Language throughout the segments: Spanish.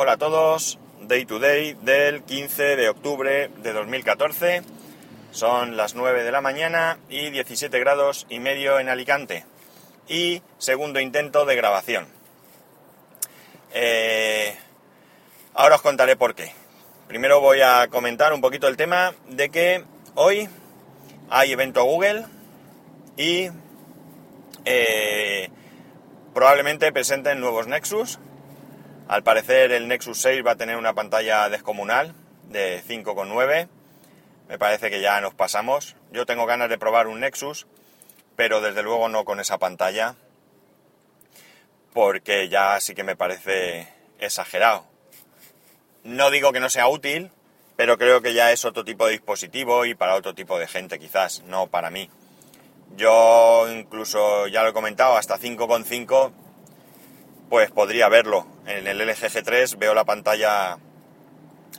Hola a todos, Day to Day del 15 de octubre de 2014. Son las 9 de la mañana y 17 grados y medio en Alicante. Y segundo intento de grabación. Eh, ahora os contaré por qué. Primero voy a comentar un poquito el tema de que hoy hay evento Google y eh, probablemente presenten nuevos Nexus al parecer el Nexus 6 va a tener una pantalla descomunal de 5,9. Me parece que ya nos pasamos. Yo tengo ganas de probar un Nexus, pero desde luego no con esa pantalla, porque ya sí que me parece exagerado. No digo que no sea útil, pero creo que ya es otro tipo de dispositivo y para otro tipo de gente quizás, no para mí. Yo incluso, ya lo he comentado, hasta 5,5 pues podría verlo. En el LG G3 veo la pantalla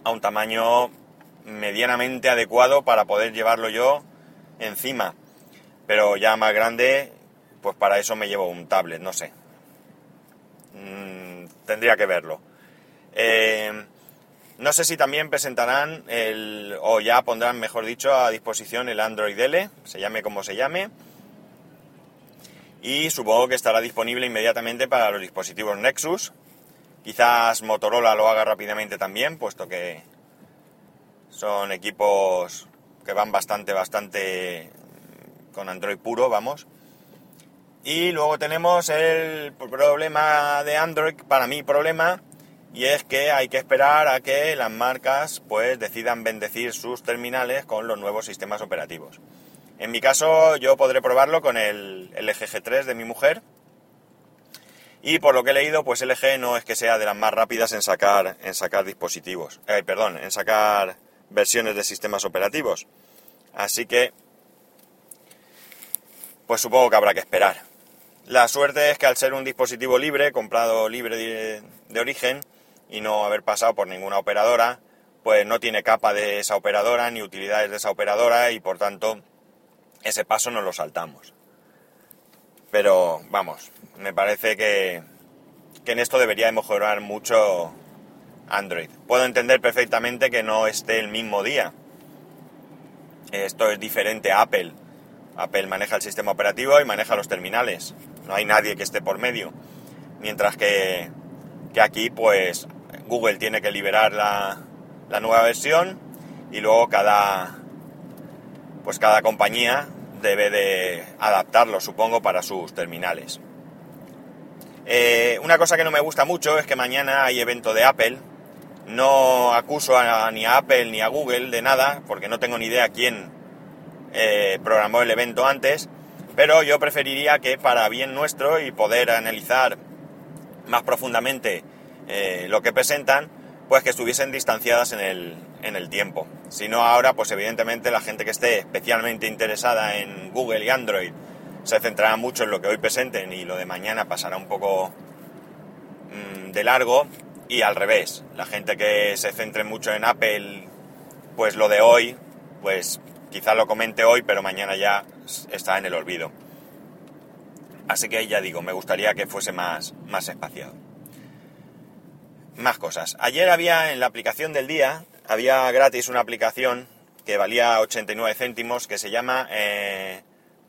a un tamaño medianamente adecuado para poder llevarlo yo encima. Pero ya más grande, pues para eso me llevo un tablet, no sé. Mm, tendría que verlo. Eh, no sé si también presentarán el, o ya pondrán, mejor dicho, a disposición el Android L, se llame como se llame y supongo que estará disponible inmediatamente para los dispositivos Nexus. Quizás Motorola lo haga rápidamente también, puesto que son equipos que van bastante, bastante con Android puro, vamos. Y luego tenemos el problema de Android, para mí problema, y es que hay que esperar a que las marcas pues decidan bendecir sus terminales con los nuevos sistemas operativos. En mi caso, yo podré probarlo con el LG G3 de mi mujer. Y por lo que he leído, pues LG no es que sea de las más rápidas en sacar, en sacar dispositivos. Eh, perdón, en sacar versiones de sistemas operativos. Así que, pues supongo que habrá que esperar. La suerte es que al ser un dispositivo libre, comprado libre de, de origen y no haber pasado por ninguna operadora, pues no tiene capa de esa operadora ni utilidades de esa operadora y por tanto ese paso no lo saltamos. Pero vamos, me parece que, que en esto debería mejorar mucho Android. Puedo entender perfectamente que no esté el mismo día. Esto es diferente a Apple. Apple maneja el sistema operativo y maneja los terminales. No hay nadie que esté por medio. Mientras que, que aquí, pues, Google tiene que liberar la, la nueva versión y luego cada, pues cada compañía debe de adaptarlo, supongo, para sus terminales. Eh, una cosa que no me gusta mucho es que mañana hay evento de Apple. No acuso ni a Apple ni a Google de nada, porque no tengo ni idea quién eh, programó el evento antes, pero yo preferiría que para bien nuestro y poder analizar más profundamente eh, lo que presentan, pues que estuviesen distanciadas en el, en el tiempo. Si no ahora, pues evidentemente la gente que esté especialmente interesada en Google y Android se centrará mucho en lo que hoy presenten y lo de mañana pasará un poco mm, de largo y al revés, la gente que se centre mucho en Apple, pues lo de hoy, pues quizá lo comente hoy, pero mañana ya está en el olvido. Así que ya digo, me gustaría que fuese más, más espaciado. Más cosas. Ayer había en la aplicación del día, había gratis una aplicación que valía 89 céntimos que se llama eh,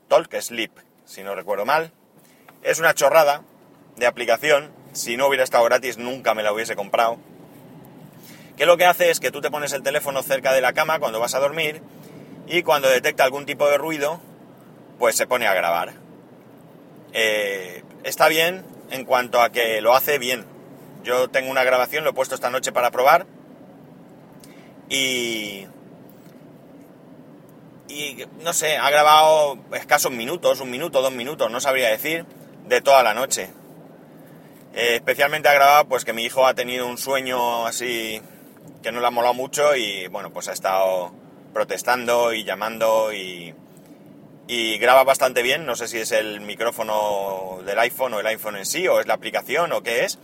Talk Sleep, si no recuerdo mal. Es una chorrada de aplicación, si no hubiera estado gratis nunca me la hubiese comprado. Que lo que hace es que tú te pones el teléfono cerca de la cama cuando vas a dormir y cuando detecta algún tipo de ruido, pues se pone a grabar. Eh, está bien en cuanto a que lo hace bien. Yo tengo una grabación, lo he puesto esta noche para probar y, y no sé, ha grabado escasos minutos, un minuto, dos minutos, no sabría decir, de toda la noche. Eh, especialmente ha grabado pues que mi hijo ha tenido un sueño así que no le ha molado mucho y bueno, pues ha estado protestando y llamando y, y graba bastante bien, no sé si es el micrófono del iPhone o el iPhone en sí o es la aplicación o qué es,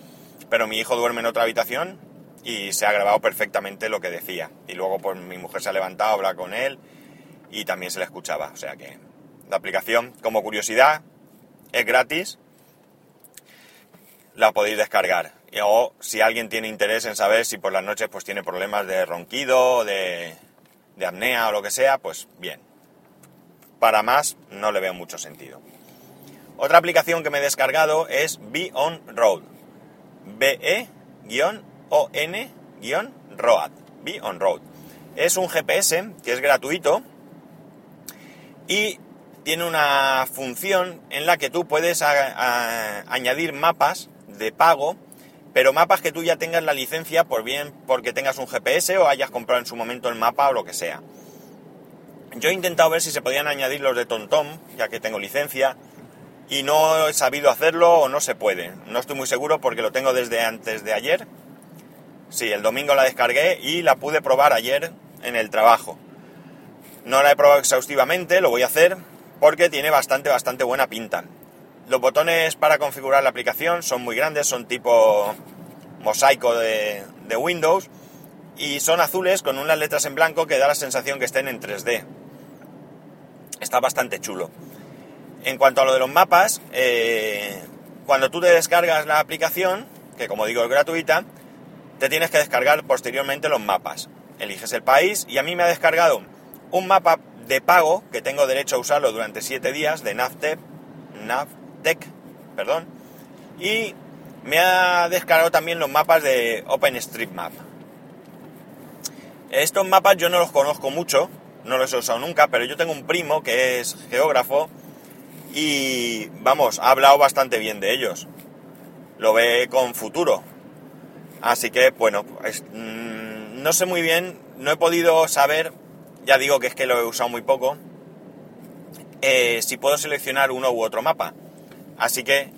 pero mi hijo duerme en otra habitación y se ha grabado perfectamente lo que decía. Y luego pues mi mujer se ha levantado a hablar con él y también se le escuchaba. O sea que la aplicación, como curiosidad, es gratis. La podéis descargar. o si alguien tiene interés en saber si por las noches pues tiene problemas de ronquido, de, de apnea o lo que sea, pues bien. Para más no le veo mucho sentido. Otra aplicación que me he descargado es Be On Road. B-E-O-N-Road. Be On Road. Es un GPS que es gratuito y tiene una función en la que tú puedes añadir mapas de pago, pero mapas que tú ya tengas la licencia por bien porque tengas un GPS o hayas comprado en su momento el mapa o lo que sea. Yo he intentado ver si se podían añadir los de TomTom, ya que tengo licencia, y no he sabido hacerlo o no se puede. No estoy muy seguro porque lo tengo desde antes de ayer. Sí, el domingo la descargué y la pude probar ayer en el trabajo. No la he probado exhaustivamente, lo voy a hacer porque tiene bastante, bastante buena pinta. Los botones para configurar la aplicación son muy grandes, son tipo mosaico de, Windows y son azules con unas letras en blanco que da la sensación que estén en 3D. Está bastante chulo. En cuanto a lo de los mapas, eh, cuando tú te descargas la aplicación, que como digo es gratuita, te tienes que descargar posteriormente los mapas. Eliges el país y a mí me ha descargado un mapa de pago que tengo derecho a usarlo durante 7 días de Navtec, Navtec, perdón, y me ha descargado también los mapas de OpenStreetMap. Estos mapas yo no los conozco mucho, no los he usado nunca, pero yo tengo un primo que es geógrafo y vamos, ha hablado bastante bien de ellos. Lo ve con futuro. Así que, bueno, mm, no sé muy bien, no he podido saber, ya digo que es que lo he usado muy poco, eh, si puedo seleccionar uno u otro mapa. Así que,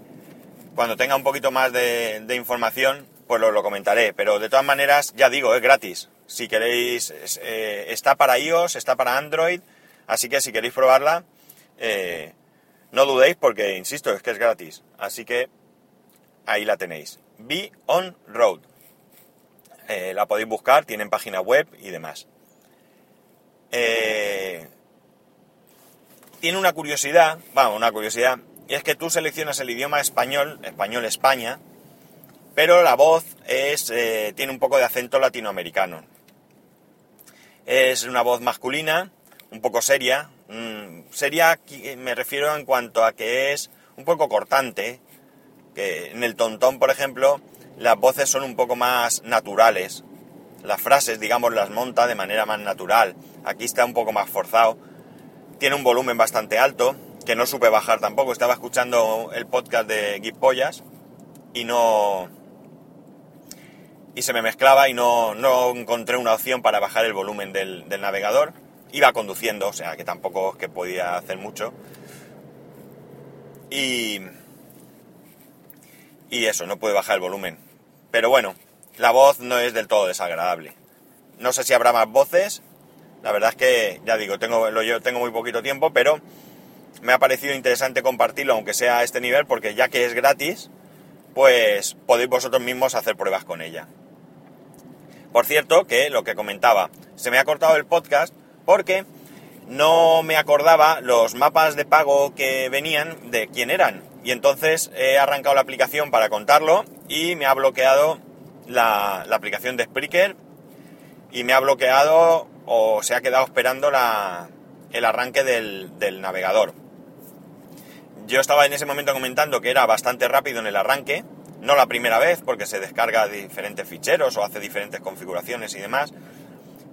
cuando tenga un poquito más de, información, pues lo, lo, comentaré. Pero de todas maneras, ya digo, es gratis. Si queréis, eh, está para iOS, está para Android, así que si queréis probarla, eh, no dudéis porque, insisto, es que es gratis. Así que ahí la tenéis. Be on Road. Eh, la podéis buscar, tienen página web y demás. Eh, tiene una curiosidad, vamos, una curiosidad, y es que tú seleccionas el idioma español, español España, pero la voz es, eh, tiene un poco de acento latinoamericano. Es una voz masculina, un poco seria, Mm, sería, me refiero en cuanto a que es un poco cortante, que en el tontón, por ejemplo, las voces son un poco más naturales. Las frases, digamos, las monta de manera más natural. Aquí está un poco más forzado. Tiene un volumen bastante alto, que no supe bajar tampoco. Estaba escuchando el podcast de Gipollas y no... Y se me mezclaba y no, no encontré una opción para bajar el volumen del, del navegador Iba conduciendo, o sea que tampoco es que podía hacer mucho. Y. Y eso, no puede bajar el volumen. Pero bueno, la voz no es del todo desagradable. No sé si habrá más voces. La verdad es que, ya digo, tengo, lo, yo tengo muy poquito tiempo, pero me ha parecido interesante compartirlo, aunque sea a este nivel, porque ya que es gratis, pues podéis vosotros mismos hacer pruebas con ella. Por cierto, que lo que comentaba, se me ha cortado el podcast porque no me acordaba los mapas de pago que venían de quién eran. Y entonces he arrancado la aplicación para contarlo y me ha bloqueado la, aplicación de Spreaker y me ha bloqueado o se ha quedado esperando el arranque del, del navegador. Yo estaba en ese momento comentando que era bastante rápido en el arranque, no la primera vez porque se descarga diferentes ficheros o hace diferentes configuraciones y demás,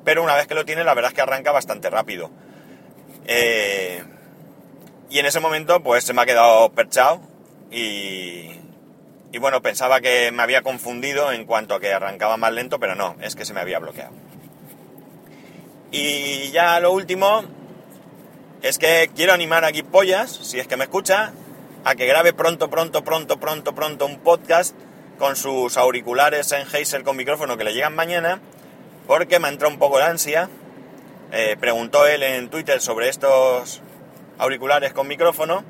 pero una vez que lo tiene la verdad es que arranca bastante rápido. Eh, y en ese momento pues se me ha quedado perchado y, y bueno, pensaba que me había confundido en cuanto a que arrancaba más lento, pero no, es que se me había bloqueado. Y ya lo último es que quiero animar a Pollas, si es que me escucha, a que grabe pronto, pronto, pronto, pronto, pronto un podcast con sus auriculares en Sennheiser con micrófono que le llegan mañana porque me entró un poco de ansia. Eh, preguntó él en Twitter sobre estos auriculares con micrófono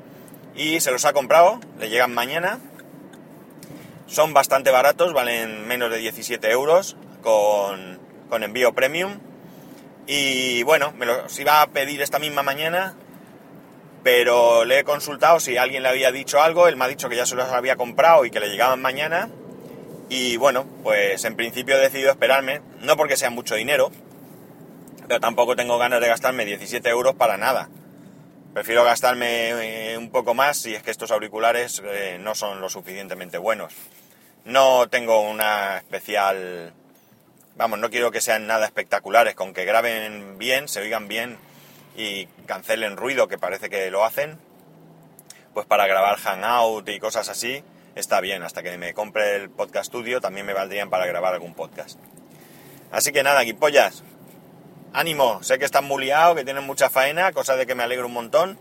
y se los ha comprado, le llegan mañana. Son bastante baratos, valen menos de 17 euros con, con envío premium. Y bueno, me los iba a pedir esta misma mañana, pero le he consultado si alguien le había dicho algo, él me ha dicho que ya se los había comprado y que le llegaban mañana Y bueno, pues en principio he decidido esperarme, no porque sea mucho dinero, pero tampoco tengo ganas de gastarme 17 euros para nada. Prefiero gastarme eh, un poco más si es que estos auriculares eh, no son lo suficientemente buenos. No tengo una especial... Vamos, no quiero que sean nada espectaculares, con que graben bien, se oigan bien y cancelen ruido, que parece que lo hacen. Pues para grabar Hangout y cosas así, está bien. Hasta que me compre el podcast studio también me valdrían para grabar algún podcast. Así que nada, guipollas. Ánimo, sé que están muy que tienen mucha faena, cosa de que me alegro un montón.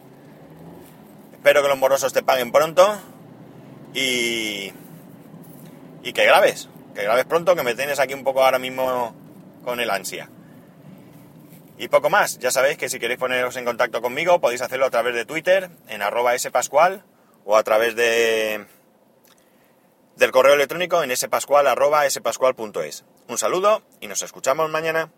Espero que los morosos te paguen pronto. Y. Y que grabes, que grabes pronto, que me tienes aquí un poco ahora mismo con el ansia. Y poco más, ya sabéis que si queréis poneros en contacto conmigo podéis hacerlo a través de Twitter, en arroba spascual, o a través de del correo electrónico en spascual. Un saludo y nos escuchamos mañana.